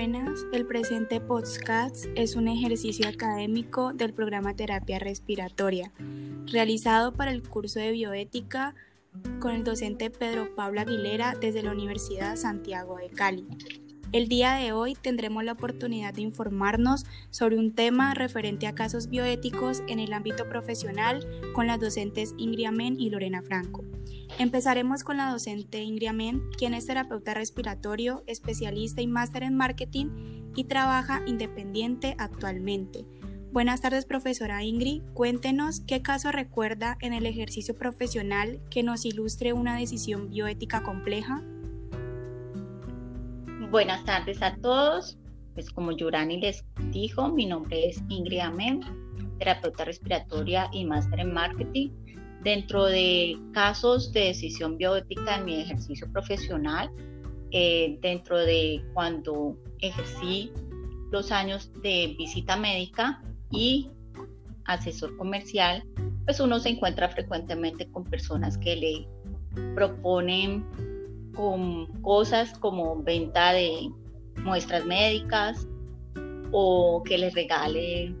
Buenas, el presente podcast es un ejercicio académico del programa Terapia Respiratoria, realizado para el curso de bioética con el docente Pedro Pablo Aguilera desde la Universidad Santiago de Cali. El día de hoy tendremos la oportunidad de informarnos sobre un tema referente a casos bioéticos en el ámbito profesional con las docentes Ingrid Amén y Lorena Franco. Empezaremos con la docente Ingrid Amén, quien es terapeuta respiratorio, especialista y máster en marketing y trabaja independiente actualmente. Buenas tardes, profesora Ingrid. Cuéntenos qué caso recuerda en el ejercicio profesional que nos ilustre una decisión bioética compleja. Buenas tardes a todos. Pues como Yurani les dijo, mi nombre es Ingrid Amén, terapeuta respiratoria y máster en marketing. Dentro de casos de decisión bioética en mi ejercicio profesional, eh, dentro de cuando ejercí los años de visita médica y asesor comercial, pues uno se encuentra frecuentemente con personas que le proponen con cosas como venta de muestras médicas o que les regale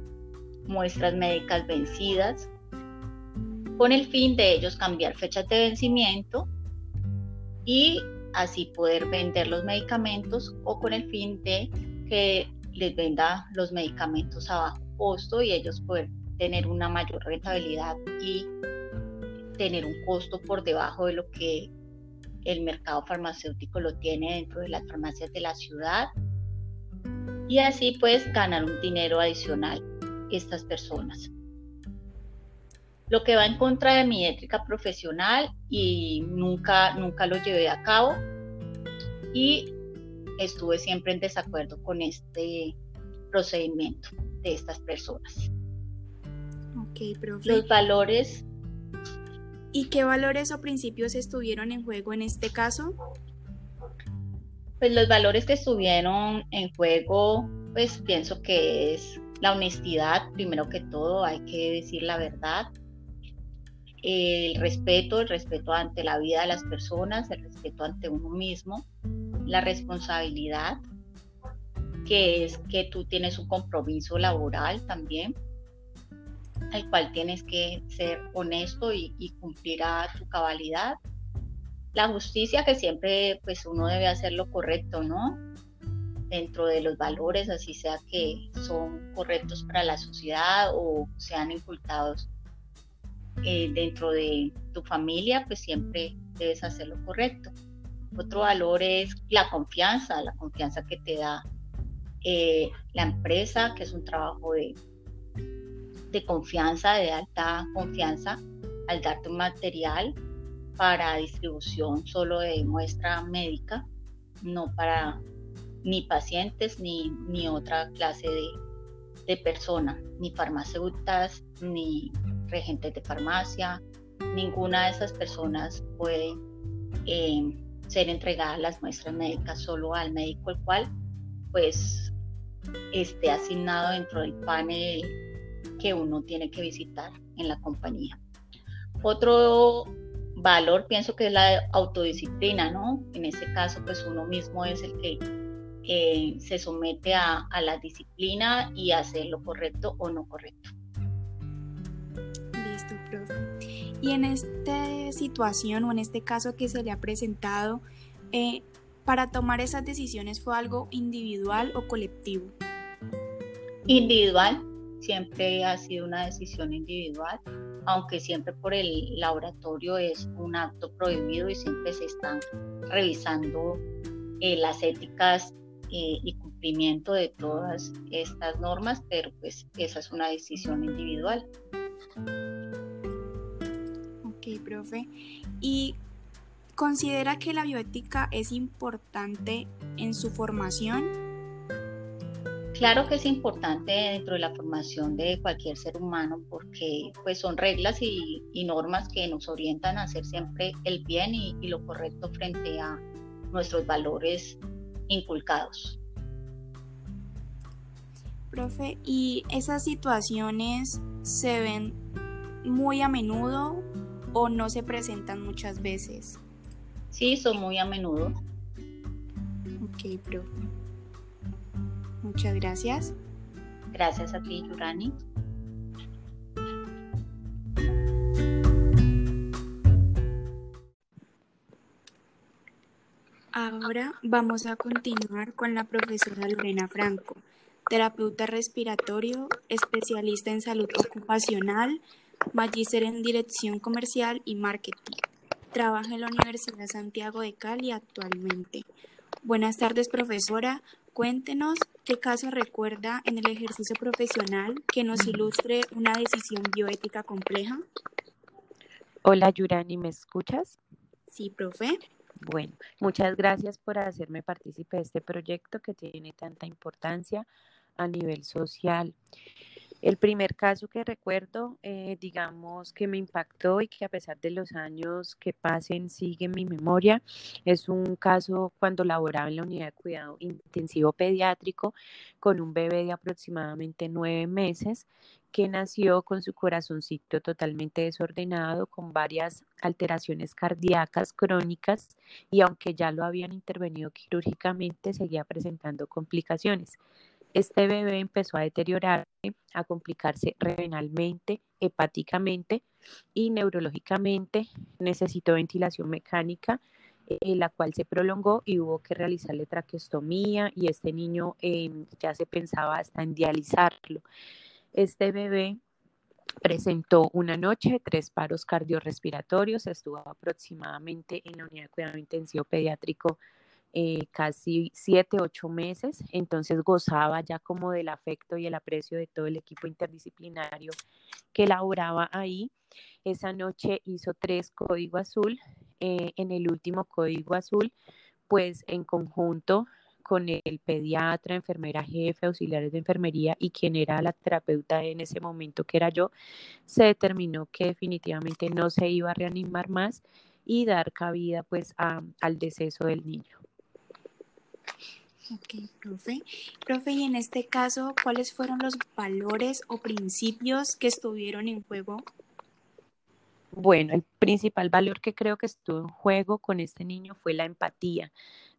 muestras médicas vencidas con el fin de ellos cambiar fechas de vencimiento y así poder vender los medicamentos o con el fin de que les venda los medicamentos a bajo costo y ellos poder tener una mayor rentabilidad y tener un costo por debajo de lo que el mercado farmacéutico lo tiene dentro de las farmacias de la ciudad y así pues ganar un dinero adicional estas personas. Lo que va en contra de mi ética profesional y nunca, nunca lo llevé a cabo y estuve siempre en desacuerdo con este procedimiento de estas personas. Profe. Los valores ¿Y qué valores o principios estuvieron en juego en este caso? Pues los valores que estuvieron en juego, pues pienso que es la honestidad, primero que todo, hay que decir la verdad, el respeto, el respeto ante la vida de las personas, el respeto ante uno mismo, la responsabilidad, que es que tú tienes un compromiso laboral también, al cual tienes que ser honesto y, cumplir a tu cabalidad. La justicia, que siempre pues uno debe hacer lo correcto, ¿no? Dentro de los valores, así sea que son correctos para la sociedad o sean incultados eh, dentro de tu familia, pues siempre debes hacer lo correcto. Otro valor es la confianza, la confianza que te da eh, la empresa, que es un trabajo de, confianza, de alta confianza, al darte un material para distribución solo de muestra médica, no para ni pacientes ni, ni otra clase de, de persona, ni farmacéuticas, ni regentes de farmacia, ninguna de esas personas puede eh, ser entregada las muestras médicas solo al médico, el cual pues esté asignado dentro del panel que uno tiene que visitar en la compañía. Otro valor pienso que es la autodisciplina, ¿no? En ese caso, pues uno mismo es el que eh, se somete a, a, la disciplina y hacer lo correcto o no correcto. Listo, profe. Y en esta situación o en este caso que se le ha presentado, eh, para tomar esas decisiones fue algo individual o colectivo? Individual, siempre ha sido una decisión individual, aunque siempre por el laboratorio es un acto prohibido y siempre se están revisando eh, las éticas eh, y cumplimiento de todas estas normas, pero pues esa es una decisión individual. Ok, profe. ¿Y considera que la bioética es importante en su formación? Claro que es importante dentro de la formación de cualquier ser humano porque pues son reglas y, normas que nos orientan a hacer siempre el bien y, lo correcto frente a nuestros valores inculcados. Profe, ¿y esas situaciones se ven muy a menudo o no se presentan muchas veces? Sí, son muy a menudo. Ok, profe. Muchas gracias. Gracias a ti, Yurani. Ahora vamos a continuar con la profesora Lorena Franco, terapeuta respiratorio, especialista en salud ocupacional, magíster en dirección comercial y marketing. Trabaja en la Universidad Santiago de Cali actualmente. Buenas tardes, profesora. Cuéntenos qué caso recuerda en el ejercicio profesional que nos ilustre una decisión bioética compleja. Hola, Yurani, ¿me escuchas? Sí, profe. Bueno, muchas gracias por hacerme partícipe de este proyecto que tiene tanta importancia a nivel social. El primer caso que recuerdo, eh, digamos, que me impactó y que a pesar de los años que pasen sigue en mi memoria, es un caso cuando laboraba en la unidad de cuidado intensivo pediátrico con un bebé de aproximadamente nueve meses que nació con su corazoncito totalmente desordenado, con varias alteraciones cardíacas crónicas y aunque ya lo habían intervenido quirúrgicamente, seguía presentando complicaciones. Este bebé empezó a deteriorarse, a complicarse renalmente, hepáticamente y neurológicamente. Necesitó ventilación mecánica, eh, la cual se prolongó y hubo que realizarle traqueostomía y este niño em, ya se pensaba hasta en dializarlo. Este bebé presentó una noche tres paros cardiorrespiratorios, estuvo aproximadamente en la unidad de cuidado intensivo pediátrico eh, casi siete, ocho meses, entonces gozaba ya como del afecto y el aprecio de todo el equipo interdisciplinario que laboraba ahí. Esa noche hizo tres código azul. Eh, en el último código azul, pues en conjunto con el pediatra, enfermera jefe, auxiliares de enfermería y quien era la terapeuta en ese momento, que era yo, se determinó que definitivamente no se iba a reanimar más y dar cabida pues al deceso del niño. Ok, profe. Profe, y en este caso, ¿cuáles fueron los valores o principios que estuvieron en juego? Bueno, el principal valor que creo que estuvo en juego con este niño fue la empatía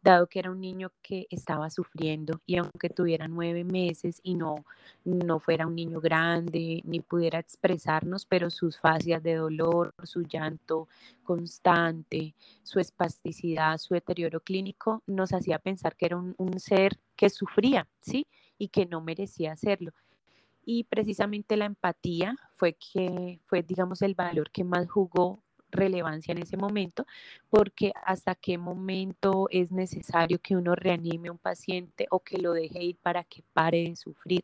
dado que era un niño que estaba sufriendo y aunque tuviera nueve meses y no, no fuera un niño grande ni pudiera expresarnos, pero sus fascias de dolor, su llanto constante, su espasticidad, su deterioro clínico, nos hacía pensar que era un, un ser que sufría, ¿sí? Y que no merecía hacerlo y precisamente la empatía fue que fue digamos el valor que más jugó relevancia en ese momento, porque hasta qué momento es necesario que uno reanime a un paciente o que lo deje ir para que pare de sufrir.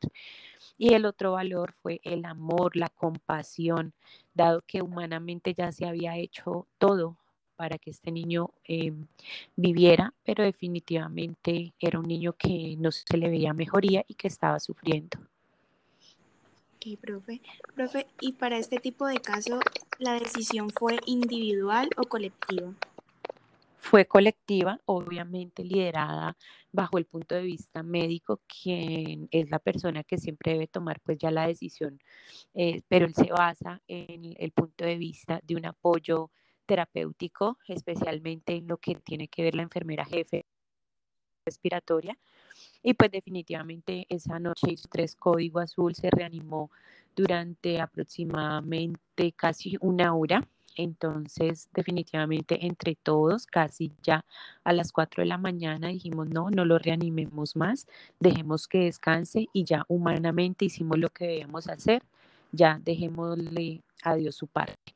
Y el otro valor fue el amor, la compasión, dado que humanamente ya se había hecho todo para que este niño eh, viviera, pero definitivamente era un niño que no se le veía mejoría y que estaba sufriendo. Ok, profe. Profe, ¿y para este tipo de caso la decisión fue individual o colectiva? Fue colectiva, obviamente liderada bajo el punto de vista médico, quien es la persona que siempre debe tomar pues ya la decisión, eh, pero él se basa en el punto de vista de un apoyo terapéutico, especialmente en lo que tiene que ver la enfermera jefe respiratoria, y pues definitivamente esa noche hizo tres código azul, se reanimó durante aproximadamente casi una hora. Entonces, definitivamente entre todos, casi ya a las 4 de la mañana dijimos, no, no lo reanimemos más, dejemos que descanse y ya humanamente hicimos lo que debíamos hacer, ya dejémosle a Dios su parte.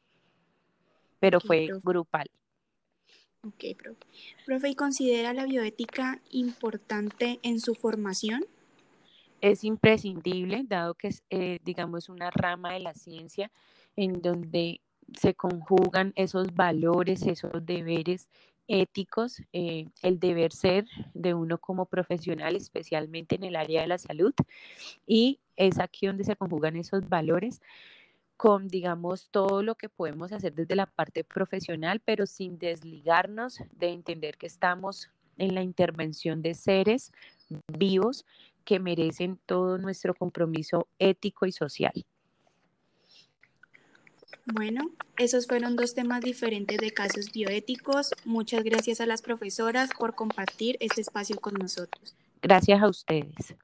Pero fue grupal. Ok, profe. Profe, ¿y considera la bioética importante en su formación? Es imprescindible, dado que es, eh, digamos, una rama de la ciencia en donde se conjugan esos valores, esos deberes éticos, eh, el deber ser de uno como profesional, especialmente en el área de la salud, y es aquí donde se conjugan esos valores con, digamos, todo lo que podemos hacer desde la parte profesional, pero sin desligarnos de entender que estamos en la intervención de seres vivos que merecen todo nuestro compromiso ético y social. Bueno, esos fueron dos temas diferentes de casos bioéticos. Muchas gracias a las profesoras por compartir este espacio con nosotros. Gracias a ustedes.